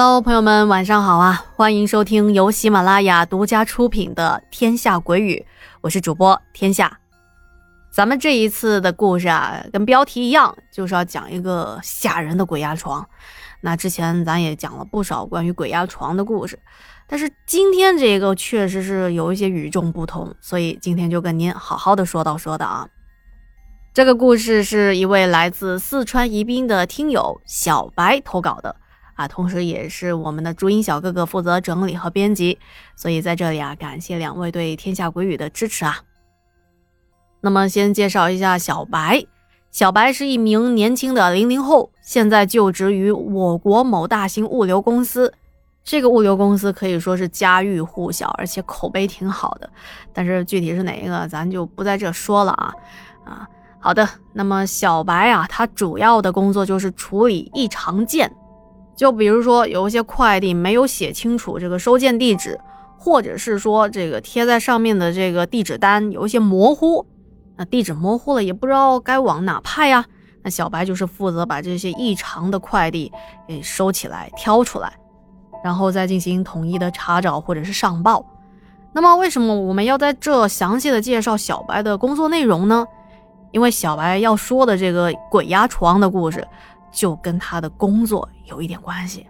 Hello，朋友们，晚上好啊！欢迎收听由喜马拉雅独家出品的《天下鬼语》，我是主播天下。咱们这一次的故事啊，跟标题一样，就是要讲一个吓人的鬼压床。那之前咱也讲了不少关于鬼压床的故事，但是今天这个确实是有一些与众不同，所以今天就跟您好好的说道说道啊。这个故事是一位来自四川宜宾的听友小白投稿的。啊，同时也是我们的朱茵小哥哥负责整理和编辑，所以在这里啊，感谢两位对《天下鬼语》的支持啊。那么先介绍一下小白，小白是一名年轻的零零后，现在就职于我国某大型物流公司。这个物流公司可以说是家喻户晓，而且口碑挺好的。但是具体是哪一个，咱就不在这说了啊。啊，好的，那么小白啊，他主要的工作就是处理异常件。就比如说，有一些快递没有写清楚这个收件地址，或者是说这个贴在上面的这个地址单有一些模糊，那地址模糊了也不知道该往哪派呀。那小白就是负责把这些异常的快递给收起来、挑出来，然后再进行统一的查找或者是上报。那么为什么我们要在这详细的介绍小白的工作内容呢？因为小白要说的这个鬼压床的故事。就跟他的工作有一点关系。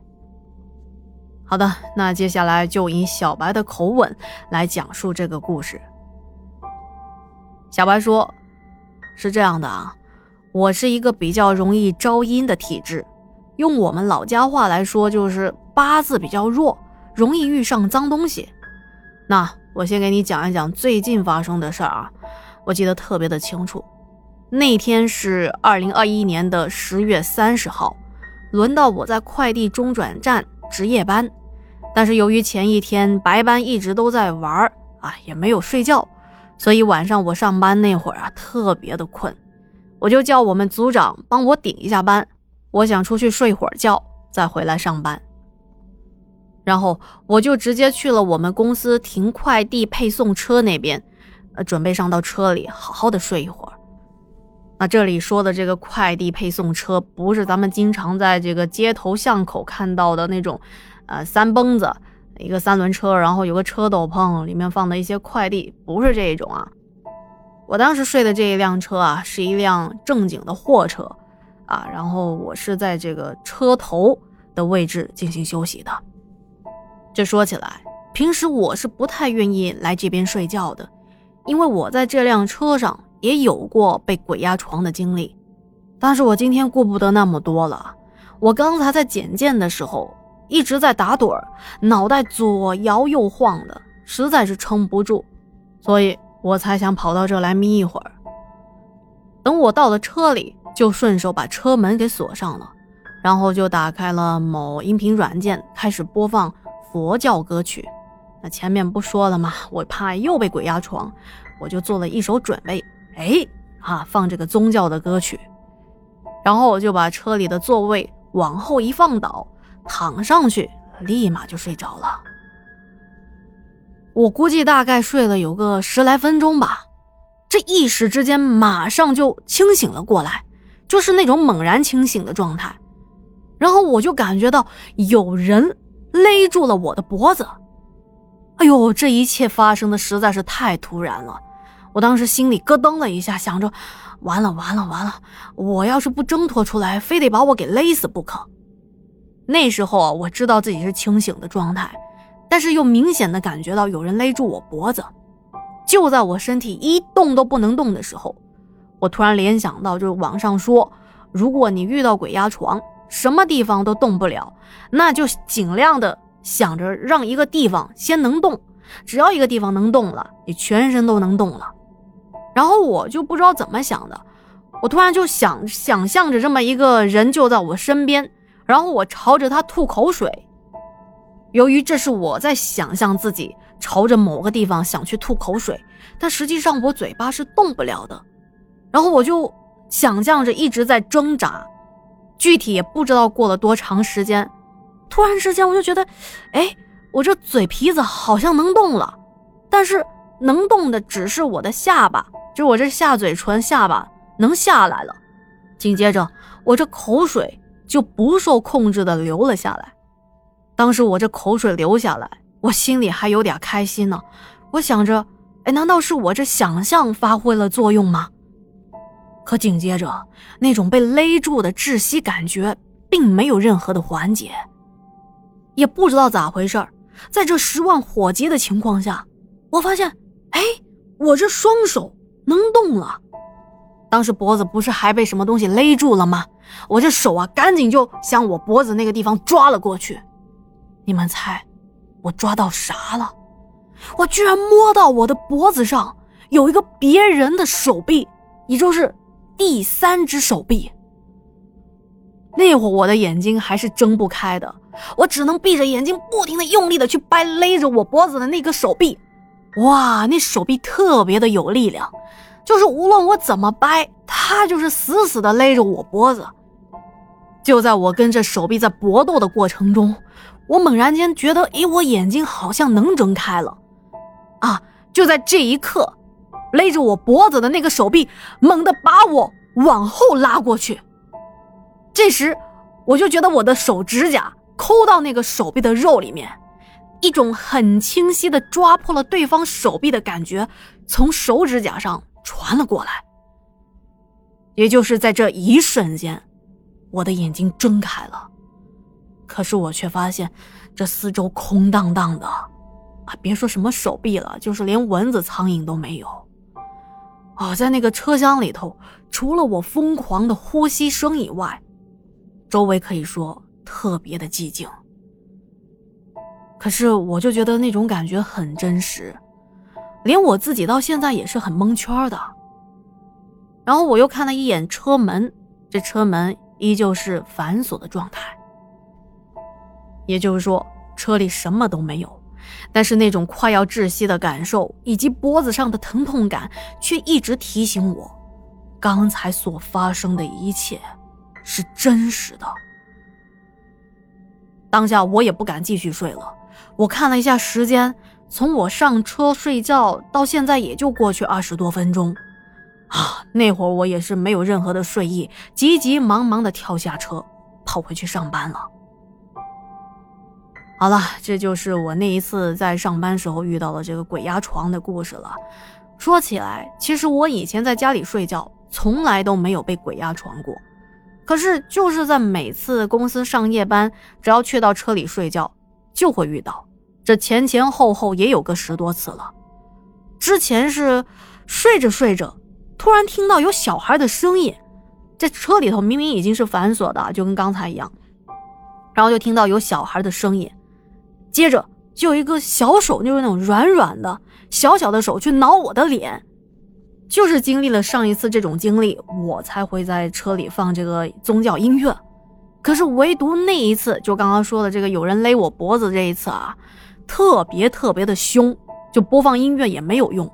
好的，那接下来就以小白的口吻来讲述这个故事。小白说：“是这样的啊，我是一个比较容易招阴的体质，用我们老家话来说，就是八字比较弱，容易遇上脏东西。那我先给你讲一讲最近发生的事儿啊，我记得特别的清楚。”那天是二零二一年的十月三十号，轮到我在快递中转站值夜班，但是由于前一天白班一直都在玩啊，也没有睡觉，所以晚上我上班那会儿啊特别的困，我就叫我们组长帮我顶一下班，我想出去睡会儿觉再回来上班，然后我就直接去了我们公司停快递配送车那边，呃，准备上到车里好好的睡一会儿。那这里说的这个快递配送车，不是咱们经常在这个街头巷口看到的那种，呃，三蹦子一个三轮车，然后有个车斗篷，里面放的一些快递，不是这一种啊。我当时睡的这一辆车啊，是一辆正经的货车，啊，然后我是在这个车头的位置进行休息的。这说起来，平时我是不太愿意来这边睡觉的，因为我在这辆车上。也有过被鬼压床的经历，但是我今天顾不得那么多了。我刚才在检件的时候一直在打盹儿，脑袋左摇右晃的，实在是撑不住，所以我才想跑到这来眯一会儿。等我到了车里，就顺手把车门给锁上了，然后就打开了某音频软件，开始播放佛教歌曲。那前面不说了吗？我怕又被鬼压床，我就做了一手准备。哎，啊，放这个宗教的歌曲，然后我就把车里的座位往后一放倒，躺上去，立马就睡着了。我估计大概睡了有个十来分钟吧，这一时之间马上就清醒了过来，就是那种猛然清醒的状态。然后我就感觉到有人勒住了我的脖子。哎呦，这一切发生的实在是太突然了。我当时心里咯噔了一下，想着，完了完了完了，我要是不挣脱出来，非得把我给勒死不可。那时候啊，我知道自己是清醒的状态，但是又明显的感觉到有人勒住我脖子。就在我身体一动都不能动的时候，我突然联想到，就是网上说，如果你遇到鬼压床，什么地方都动不了，那就尽量的想着让一个地方先能动，只要一个地方能动了，你全身都能动了。然后我就不知道怎么想的，我突然就想想象着这么一个人就在我身边，然后我朝着他吐口水。由于这是我在想象自己朝着某个地方想去吐口水，但实际上我嘴巴是动不了的。然后我就想象着一直在挣扎，具体也不知道过了多长时间，突然之间我就觉得，哎，我这嘴皮子好像能动了，但是能动的只是我的下巴。就我这下嘴唇、下巴能下来了，紧接着我这口水就不受控制的流了下来。当时我这口水流下来，我心里还有点开心呢。我想着，哎，难道是我这想象发挥了作用吗？可紧接着，那种被勒住的窒息感觉并没有任何的缓解。也不知道咋回事在这十万火急的情况下，我发现，哎，我这双手能动了。当时脖子不是还被什么东西勒住了吗？我这手啊，赶紧就向我脖子那个地方抓了过去。你们猜，我抓到啥了？我居然摸到我的脖子上有一个别人的手臂，也就是第三只手臂。那会儿我的眼睛还是睁不开的，我只能闭着眼睛，不停的用力的去掰勒着我脖子的那个手臂。哇，那手臂特别的有力量，就是无论我怎么掰，它就是死死的勒着我脖子。就在我跟这手臂在搏斗的过程中。我猛然间觉得，诶，我眼睛好像能睁开了，啊！就在这一刻，勒着我脖子的那个手臂猛地把我往后拉过去。这时，我就觉得我的手指甲抠到那个手臂的肉里面，一种很清晰的抓破了对方手臂的感觉从手指甲上传了过来。也就是在这一瞬间，我的眼睛睁开了。可是我却发现，这四周空荡荡的，啊，别说什么手臂了，就是连蚊子、苍蝇都没有。啊，在那个车厢里头，除了我疯狂的呼吸声以外，周围可以说特别的寂静。可是我就觉得那种感觉很真实，连我自己到现在也是很蒙圈的。然后我又看了一眼车门，这车门依旧是反锁的状态。也就是说，车里什么都没有，但是那种快要窒息的感受以及脖子上的疼痛感，却一直提醒我，刚才所发生的一切是真实的。当下我也不敢继续睡了，我看了一下时间，从我上车睡觉到现在也就过去二十多分钟，啊，那会儿我也是没有任何的睡意，急急忙忙的跳下车，跑回去上班了。好了，这就是我那一次在上班时候遇到的这个鬼压床的故事了。说起来，其实我以前在家里睡觉，从来都没有被鬼压床过。可是就是在每次公司上夜班，只要去到车里睡觉，就会遇到。这前前后后也有个十多次了。之前是睡着睡着，突然听到有小孩的声音，在车里头明明已经是反锁的，就跟刚才一样，然后就听到有小孩的声音。接着就有一个小手，就是那种软软的小小的手去挠我的脸，就是经历了上一次这种经历，我才会在车里放这个宗教音乐。可是唯独那一次，就刚刚说的这个有人勒我脖子这一次啊，特别特别的凶，就播放音乐也没有用。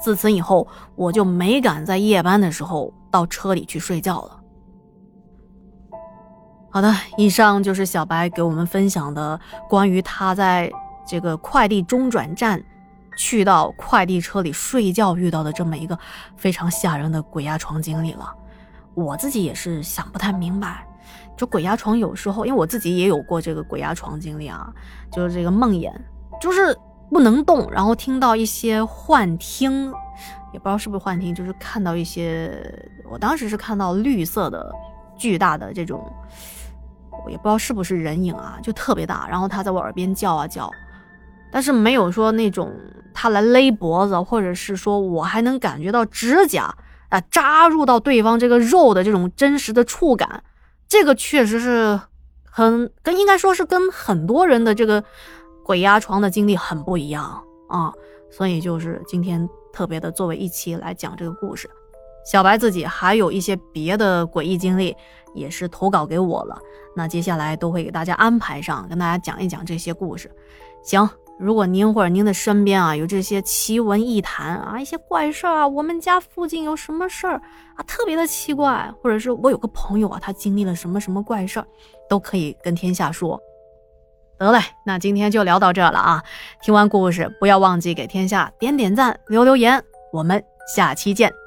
自此以后，我就没敢在夜班的时候到车里去睡觉了。好的，以上就是小白给我们分享的关于他在这个快递中转站去到快递车里睡觉遇到的这么一个非常吓人的鬼压床经历了。我自己也是想不太明白，就鬼压床有时候，因为我自己也有过这个鬼压床经历啊，就是这个梦魇，就是不能动，然后听到一些幻听，也不知道是不是幻听，就是看到一些，我当时是看到绿色的巨大的这种。我也不知道是不是人影啊，就特别大，然后他在我耳边叫啊叫，但是没有说那种他来勒脖子，或者是说我还能感觉到指甲啊扎入到对方这个肉的这种真实的触感，这个确实是很跟应该说是跟很多人的这个鬼压床的经历很不一样啊，所以就是今天特别的作为一期来讲这个故事。小白自己还有一些别的诡异经历，也是投稿给我了。那接下来都会给大家安排上，跟大家讲一讲这些故事。行，如果您或者您的身边啊有这些奇闻异谈啊，一些怪事儿啊，我们家附近有什么事儿啊，特别的奇怪，或者是我有个朋友啊，他经历了什么什么怪事儿，都可以跟天下说。得嘞，那今天就聊到这了啊！听完故事，不要忘记给天下点点赞、留留言，我们下期见。